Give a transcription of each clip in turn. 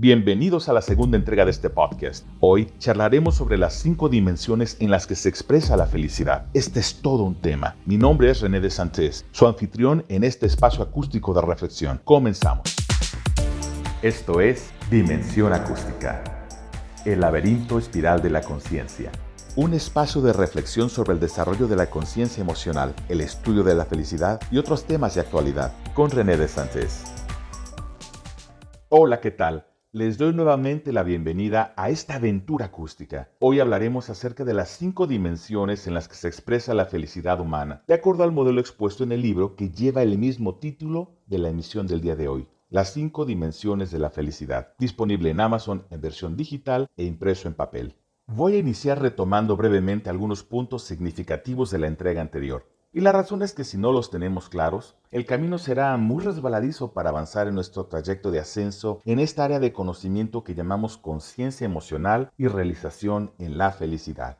Bienvenidos a la segunda entrega de este podcast. Hoy charlaremos sobre las cinco dimensiones en las que se expresa la felicidad. Este es todo un tema. Mi nombre es René de Santés, su anfitrión en este espacio acústico de reflexión. Comenzamos. Esto es Dimensión Acústica, el laberinto espiral de la conciencia. Un espacio de reflexión sobre el desarrollo de la conciencia emocional, el estudio de la felicidad y otros temas de actualidad, con René de Santés. Hola, ¿qué tal? Les doy nuevamente la bienvenida a esta aventura acústica. Hoy hablaremos acerca de las cinco dimensiones en las que se expresa la felicidad humana, de acuerdo al modelo expuesto en el libro que lleva el mismo título de la emisión del día de hoy. Las cinco dimensiones de la felicidad, disponible en Amazon en versión digital e impreso en papel. Voy a iniciar retomando brevemente algunos puntos significativos de la entrega anterior. Y la razón es que si no los tenemos claros, el camino será muy resbaladizo para avanzar en nuestro trayecto de ascenso en esta área de conocimiento que llamamos conciencia emocional y realización en la felicidad.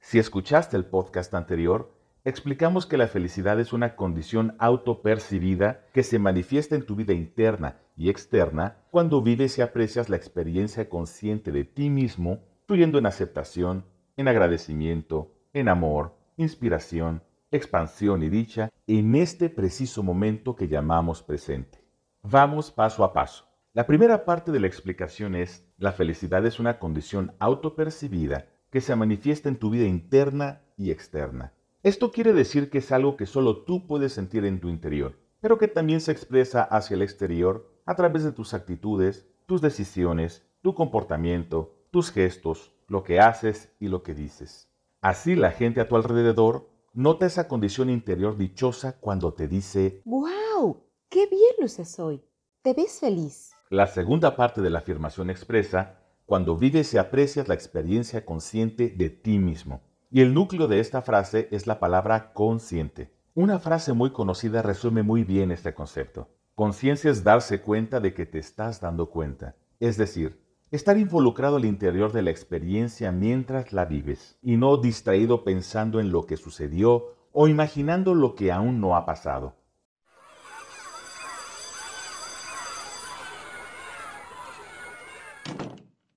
Si escuchaste el podcast anterior, explicamos que la felicidad es una condición autopercibida que se manifiesta en tu vida interna y externa cuando vives y aprecias la experiencia consciente de ti mismo, fluyendo en aceptación, en agradecimiento, en amor, inspiración, expansión y dicha en este preciso momento que llamamos presente. Vamos paso a paso. La primera parte de la explicación es, la felicidad es una condición autopercibida que se manifiesta en tu vida interna y externa. Esto quiere decir que es algo que solo tú puedes sentir en tu interior, pero que también se expresa hacia el exterior a través de tus actitudes, tus decisiones, tu comportamiento, tus gestos, lo que haces y lo que dices. Así la gente a tu alrededor Nota esa condición interior dichosa cuando te dice, ¡Wow! ¡Qué bien luces hoy! ¿Te ves feliz? La segunda parte de la afirmación expresa cuando vives y aprecias la experiencia consciente de ti mismo. Y el núcleo de esta frase es la palabra consciente. Una frase muy conocida resume muy bien este concepto. Conciencia es darse cuenta de que te estás dando cuenta. Es decir, Estar involucrado al interior de la experiencia mientras la vives y no distraído pensando en lo que sucedió o imaginando lo que aún no ha pasado.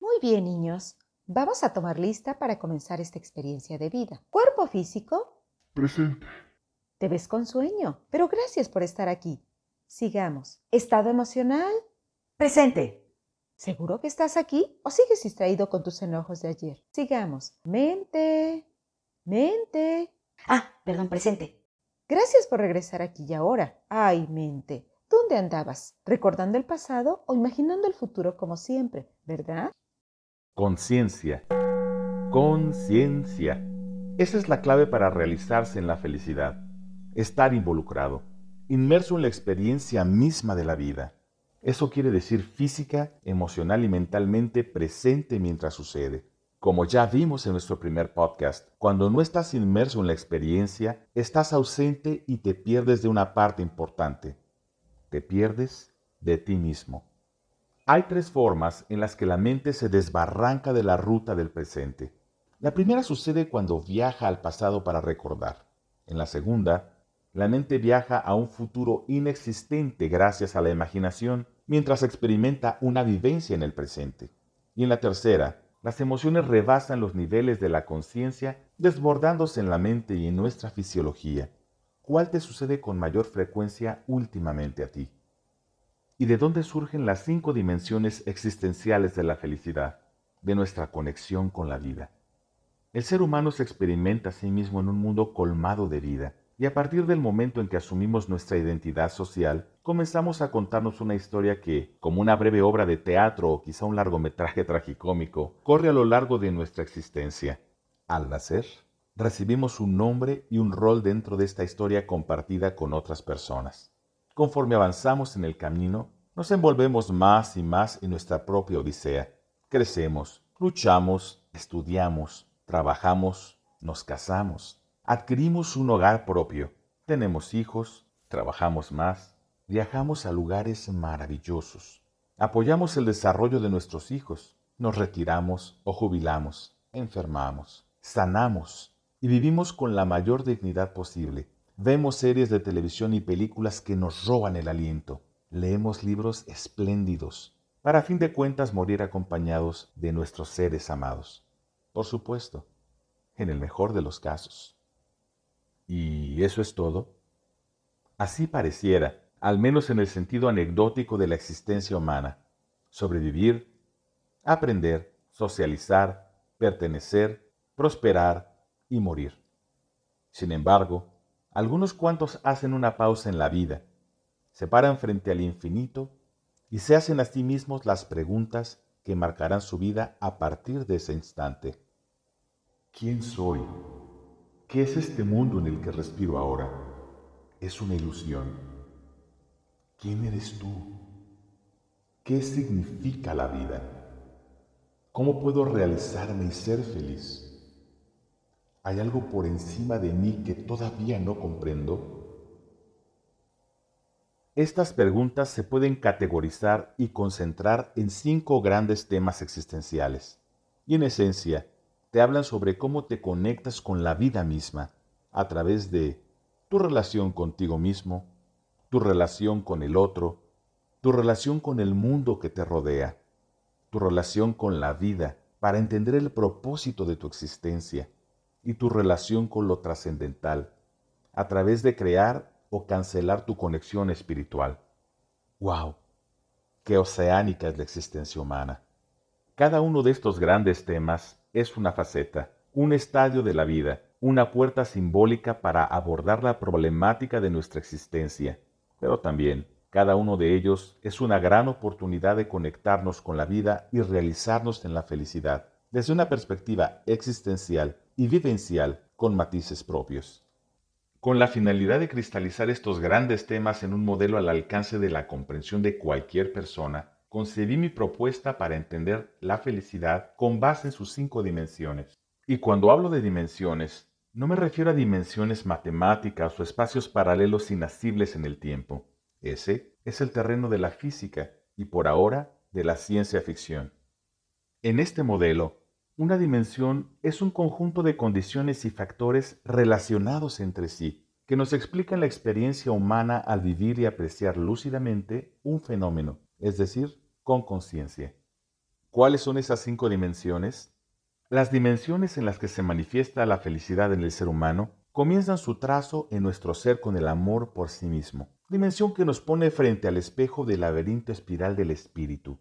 Muy bien, niños. Vamos a tomar lista para comenzar esta experiencia de vida. Cuerpo físico. Presente. Te ves con sueño, pero gracias por estar aquí. Sigamos. Estado emocional. Presente. ¿Seguro que estás aquí o sigues distraído con tus enojos de ayer? Sigamos. Mente. Mente. Ah, perdón, presente. Gracias por regresar aquí y ahora. Ay, mente. ¿Dónde andabas? ¿Recordando el pasado o imaginando el futuro como siempre, verdad? Conciencia. Conciencia. Esa es la clave para realizarse en la felicidad. Estar involucrado, inmerso en la experiencia misma de la vida. Eso quiere decir física, emocional y mentalmente presente mientras sucede. Como ya vimos en nuestro primer podcast, cuando no estás inmerso en la experiencia, estás ausente y te pierdes de una parte importante. Te pierdes de ti mismo. Hay tres formas en las que la mente se desbarranca de la ruta del presente. La primera sucede cuando viaja al pasado para recordar. En la segunda, la mente viaja a un futuro inexistente gracias a la imaginación mientras experimenta una vivencia en el presente. Y en la tercera, las emociones rebasan los niveles de la conciencia desbordándose en la mente y en nuestra fisiología. ¿Cuál te sucede con mayor frecuencia últimamente a ti? ¿Y de dónde surgen las cinco dimensiones existenciales de la felicidad, de nuestra conexión con la vida? El ser humano se experimenta a sí mismo en un mundo colmado de vida y a partir del momento en que asumimos nuestra identidad social, comenzamos a contarnos una historia que, como una breve obra de teatro o quizá un largometraje tragicómico, corre a lo largo de nuestra existencia. Al nacer, recibimos un nombre y un rol dentro de esta historia compartida con otras personas. Conforme avanzamos en el camino, nos envolvemos más y más en nuestra propia odisea. Crecemos, luchamos, estudiamos, trabajamos, nos casamos, Adquirimos un hogar propio, tenemos hijos, trabajamos más, viajamos a lugares maravillosos, apoyamos el desarrollo de nuestros hijos, nos retiramos o jubilamos, enfermamos, sanamos y vivimos con la mayor dignidad posible. Vemos series de televisión y películas que nos roban el aliento. Leemos libros espléndidos. para a fin de cuentas morir acompañados de nuestros seres amados. Por supuesto, en el mejor de los casos. ¿Y eso es todo? Así pareciera, al menos en el sentido anecdótico de la existencia humana. Sobrevivir, aprender, socializar, pertenecer, prosperar y morir. Sin embargo, algunos cuantos hacen una pausa en la vida, se paran frente al infinito y se hacen a sí mismos las preguntas que marcarán su vida a partir de ese instante. ¿Quién soy? ¿Qué es este mundo en el que respiro ahora? ¿Es una ilusión? ¿Quién eres tú? ¿Qué significa la vida? ¿Cómo puedo realizarme y ser feliz? ¿Hay algo por encima de mí que todavía no comprendo? Estas preguntas se pueden categorizar y concentrar en cinco grandes temas existenciales, y en esencia te hablan sobre cómo te conectas con la vida misma a través de tu relación contigo mismo, tu relación con el otro, tu relación con el mundo que te rodea, tu relación con la vida para entender el propósito de tu existencia, y tu relación con lo trascendental, a través de crear o cancelar tu conexión espiritual. ¡Wow! ¡Qué oceánica es la existencia humana! Cada uno de estos grandes temas es una faceta, un estadio de la vida, una puerta simbólica para abordar la problemática de nuestra existencia, pero también cada uno de ellos es una gran oportunidad de conectarnos con la vida y realizarnos en la felicidad, desde una perspectiva existencial y vivencial con matices propios. Con la finalidad de cristalizar estos grandes temas en un modelo al alcance de la comprensión de cualquier persona, concebí mi propuesta para entender la felicidad con base en sus cinco dimensiones. Y cuando hablo de dimensiones, no me refiero a dimensiones matemáticas o espacios paralelos inasibles en el tiempo. Ese es el terreno de la física y por ahora de la ciencia ficción. En este modelo, una dimensión es un conjunto de condiciones y factores relacionados entre sí, que nos explican la experiencia humana al vivir y apreciar lúcidamente un fenómeno, es decir, con conciencia. ¿Cuáles son esas cinco dimensiones? Las dimensiones en las que se manifiesta la felicidad en el ser humano comienzan su trazo en nuestro ser con el amor por sí mismo, dimensión que nos pone frente al espejo del laberinto espiral del espíritu.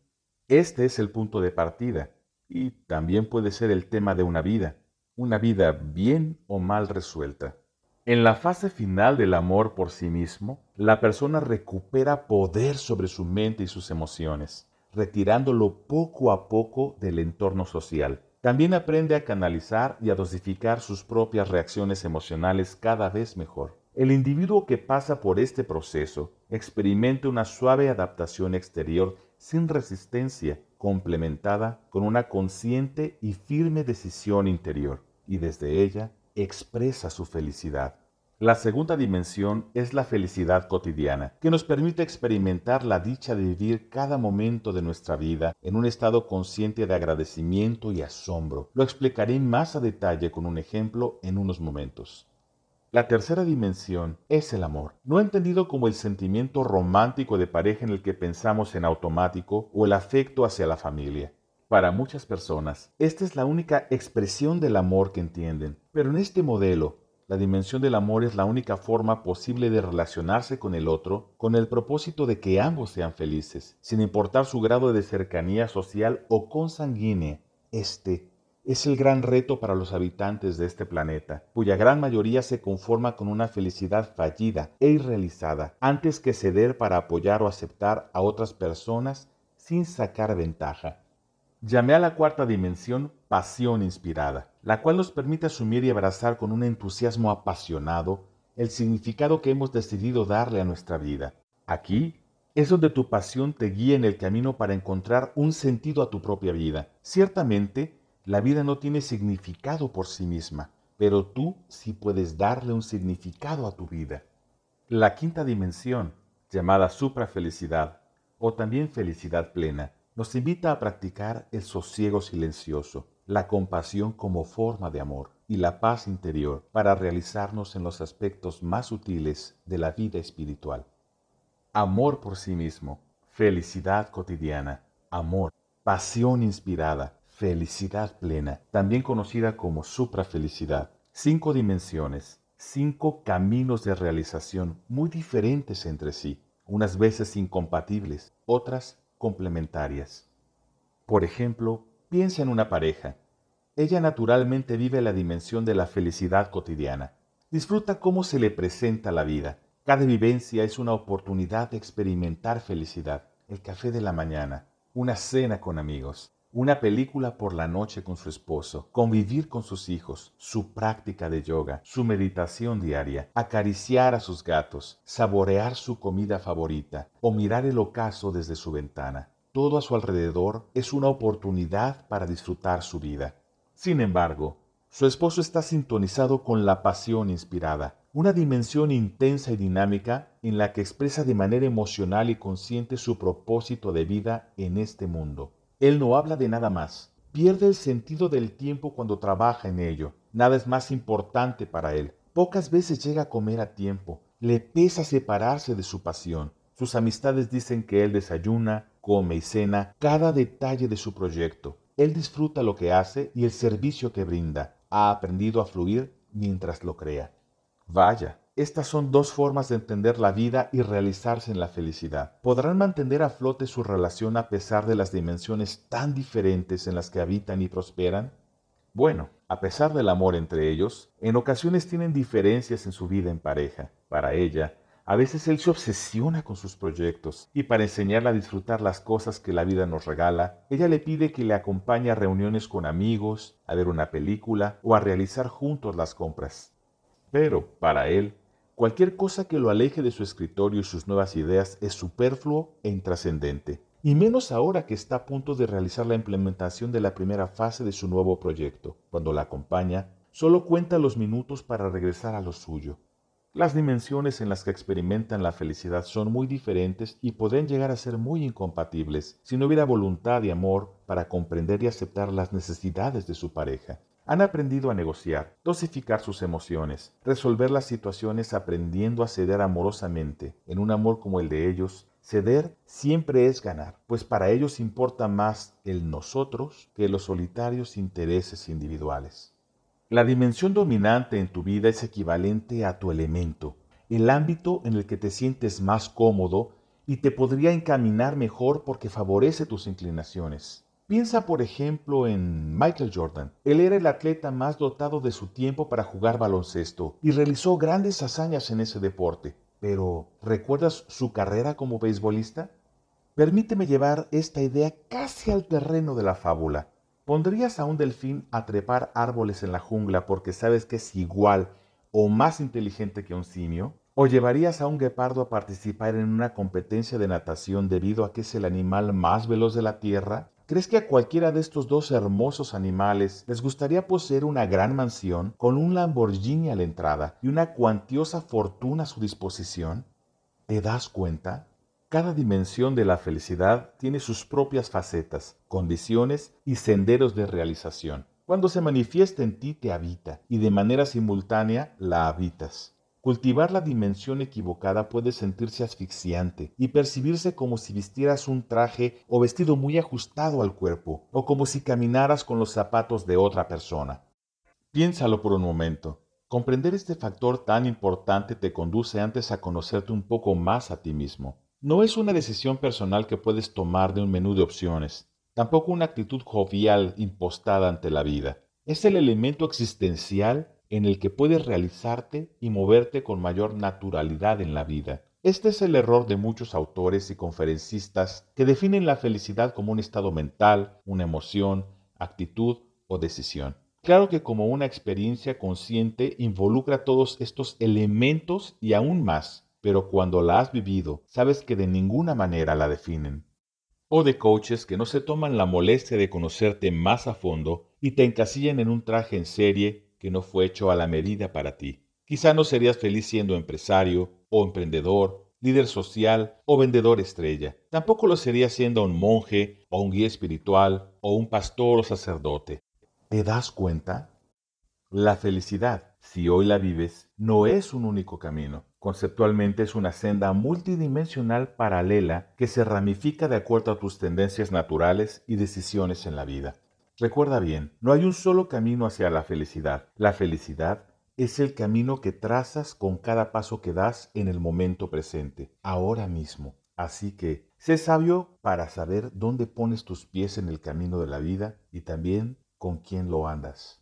Este es el punto de partida, y también puede ser el tema de una vida, una vida bien o mal resuelta. En la fase final del amor por sí mismo, la persona recupera poder sobre su mente y sus emociones, retirándolo poco a poco del entorno social. También aprende a canalizar y a dosificar sus propias reacciones emocionales cada vez mejor. El individuo que pasa por este proceso experimenta una suave adaptación exterior sin resistencia complementada con una consciente y firme decisión interior, y desde ella expresa su felicidad. La segunda dimensión es la felicidad cotidiana, que nos permite experimentar la dicha de vivir cada momento de nuestra vida en un estado consciente de agradecimiento y asombro. Lo explicaré más a detalle con un ejemplo en unos momentos. La tercera dimensión es el amor, no entendido como el sentimiento romántico de pareja en el que pensamos en automático o el afecto hacia la familia. Para muchas personas, esta es la única expresión del amor que entienden, pero en este modelo, la dimensión del amor es la única forma posible de relacionarse con el otro con el propósito de que ambos sean felices, sin importar su grado de cercanía social o consanguínea. Este es el gran reto para los habitantes de este planeta, cuya gran mayoría se conforma con una felicidad fallida e irrealizada, antes que ceder para apoyar o aceptar a otras personas sin sacar ventaja. Llamé a la cuarta dimensión pasión inspirada, la cual nos permite asumir y abrazar con un entusiasmo apasionado el significado que hemos decidido darle a nuestra vida. Aquí es donde tu pasión te guía en el camino para encontrar un sentido a tu propia vida. Ciertamente, la vida no tiene significado por sí misma, pero tú sí puedes darle un significado a tu vida. La quinta dimensión, llamada suprafelicidad o también felicidad plena, nos invita a practicar el sosiego silencioso, la compasión como forma de amor y la paz interior para realizarnos en los aspectos más sutiles de la vida espiritual. Amor por sí mismo, felicidad cotidiana, amor, pasión inspirada, felicidad plena, también conocida como suprafelicidad. Cinco dimensiones, cinco caminos de realización muy diferentes entre sí, unas veces incompatibles, otras complementarias. Por ejemplo, piensa en una pareja. Ella naturalmente vive la dimensión de la felicidad cotidiana. Disfruta cómo se le presenta la vida. Cada vivencia es una oportunidad de experimentar felicidad. El café de la mañana, una cena con amigos, una película por la noche con su esposo, convivir con sus hijos, su práctica de yoga, su meditación diaria, acariciar a sus gatos, saborear su comida favorita o mirar el ocaso desde su ventana. Todo a su alrededor es una oportunidad para disfrutar su vida. Sin embargo, su esposo está sintonizado con la pasión inspirada, una dimensión intensa y dinámica en la que expresa de manera emocional y consciente su propósito de vida en este mundo. Él no habla de nada más. Pierde el sentido del tiempo cuando trabaja en ello. Nada es más importante para él. Pocas veces llega a comer a tiempo. Le pesa separarse de su pasión. Sus amistades dicen que él desayuna, come y cena cada detalle de su proyecto. Él disfruta lo que hace y el servicio que brinda. Ha aprendido a fluir mientras lo crea. Vaya, estas son dos formas de entender la vida y realizarse en la felicidad. ¿Podrán mantener a flote su relación a pesar de las dimensiones tan diferentes en las que habitan y prosperan? Bueno, a pesar del amor entre ellos, en ocasiones tienen diferencias en su vida en pareja. Para ella, a veces él se obsesiona con sus proyectos y para enseñarle a disfrutar las cosas que la vida nos regala, ella le pide que le acompañe a reuniones con amigos, a ver una película o a realizar juntos las compras. Pero, para él, Cualquier cosa que lo aleje de su escritorio y sus nuevas ideas es superfluo e intrascendente, y menos ahora que está a punto de realizar la implementación de la primera fase de su nuevo proyecto. Cuando la acompaña, solo cuenta los minutos para regresar a lo suyo. Las dimensiones en las que experimentan la felicidad son muy diferentes y pueden llegar a ser muy incompatibles si no hubiera voluntad y amor para comprender y aceptar las necesidades de su pareja. Han aprendido a negociar, dosificar sus emociones, resolver las situaciones aprendiendo a ceder amorosamente. En un amor como el de ellos, ceder siempre es ganar, pues para ellos importa más el nosotros que los solitarios intereses individuales. La dimensión dominante en tu vida es equivalente a tu elemento, el ámbito en el que te sientes más cómodo y te podría encaminar mejor porque favorece tus inclinaciones. Piensa, por ejemplo, en Michael Jordan. Él era el atleta más dotado de su tiempo para jugar baloncesto y realizó grandes hazañas en ese deporte. Pero, ¿recuerdas su carrera como beisbolista? Permíteme llevar esta idea casi al terreno de la fábula. ¿Pondrías a un delfín a trepar árboles en la jungla porque sabes que es igual o más inteligente que un simio? ¿O llevarías a un guepardo a participar en una competencia de natación debido a que es el animal más veloz de la Tierra? ¿Crees que a cualquiera de estos dos hermosos animales les gustaría poseer una gran mansión con un Lamborghini a la entrada y una cuantiosa fortuna a su disposición? ¿Te das cuenta? Cada dimensión de la felicidad tiene sus propias facetas, condiciones y senderos de realización. Cuando se manifiesta en ti te habita y de manera simultánea la habitas. Cultivar la dimensión equivocada puede sentirse asfixiante y percibirse como si vistieras un traje o vestido muy ajustado al cuerpo, o como si caminaras con los zapatos de otra persona. Piénsalo por un momento. Comprender este factor tan importante te conduce antes a conocerte un poco más a ti mismo. No es una decisión personal que puedes tomar de un menú de opciones, tampoco una actitud jovial impostada ante la vida. Es el elemento existencial en el que puedes realizarte y moverte con mayor naturalidad en la vida. Este es el error de muchos autores y conferencistas que definen la felicidad como un estado mental, una emoción, actitud o decisión. Claro que como una experiencia consciente involucra todos estos elementos y aún más, pero cuando la has vivido, sabes que de ninguna manera la definen. O de coaches que no se toman la molestia de conocerte más a fondo y te encasillan en un traje en serie que no fue hecho a la medida para ti. Quizá no serías feliz siendo empresario o emprendedor, líder social o vendedor estrella. Tampoco lo serías siendo un monje o un guía espiritual o un pastor o sacerdote. ¿Te das cuenta? La felicidad, si hoy la vives, no es un único camino. Conceptualmente es una senda multidimensional paralela que se ramifica de acuerdo a tus tendencias naturales y decisiones en la vida. Recuerda bien, no hay un solo camino hacia la felicidad. La felicidad es el camino que trazas con cada paso que das en el momento presente, ahora mismo. Así que, sé sabio para saber dónde pones tus pies en el camino de la vida y también con quién lo andas.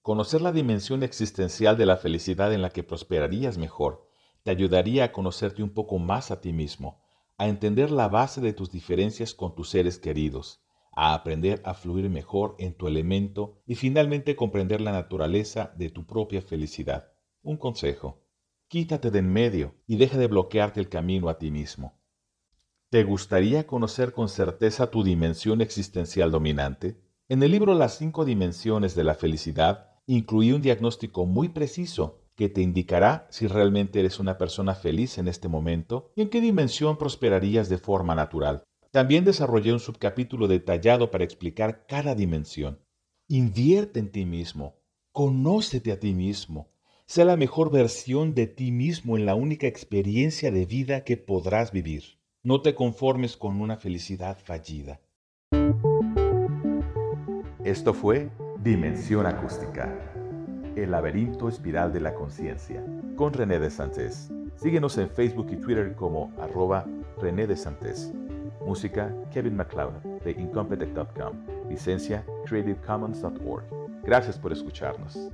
Conocer la dimensión existencial de la felicidad en la que prosperarías mejor te ayudaría a conocerte un poco más a ti mismo, a entender la base de tus diferencias con tus seres queridos, a aprender a fluir mejor en tu elemento y finalmente comprender la naturaleza de tu propia felicidad. Un consejo. Quítate de en medio y deja de bloquearte el camino a ti mismo. ¿Te gustaría conocer con certeza tu dimensión existencial dominante? En el libro Las cinco dimensiones de la felicidad incluí un diagnóstico muy preciso que te indicará si realmente eres una persona feliz en este momento y en qué dimensión prosperarías de forma natural. También desarrollé un subcapítulo detallado para explicar cada dimensión. Invierte en ti mismo, conócete a ti mismo, sé la mejor versión de ti mismo en la única experiencia de vida que podrás vivir. No te conformes con una felicidad fallida. Esto fue Dimensión Acústica el laberinto espiral de la conciencia, con René de Santés. Síguenos en Facebook y Twitter como arroba René de Santés. Música Kevin MacLeod de Incompetech.com. Licencia CreativeCommons.org. Gracias por escucharnos.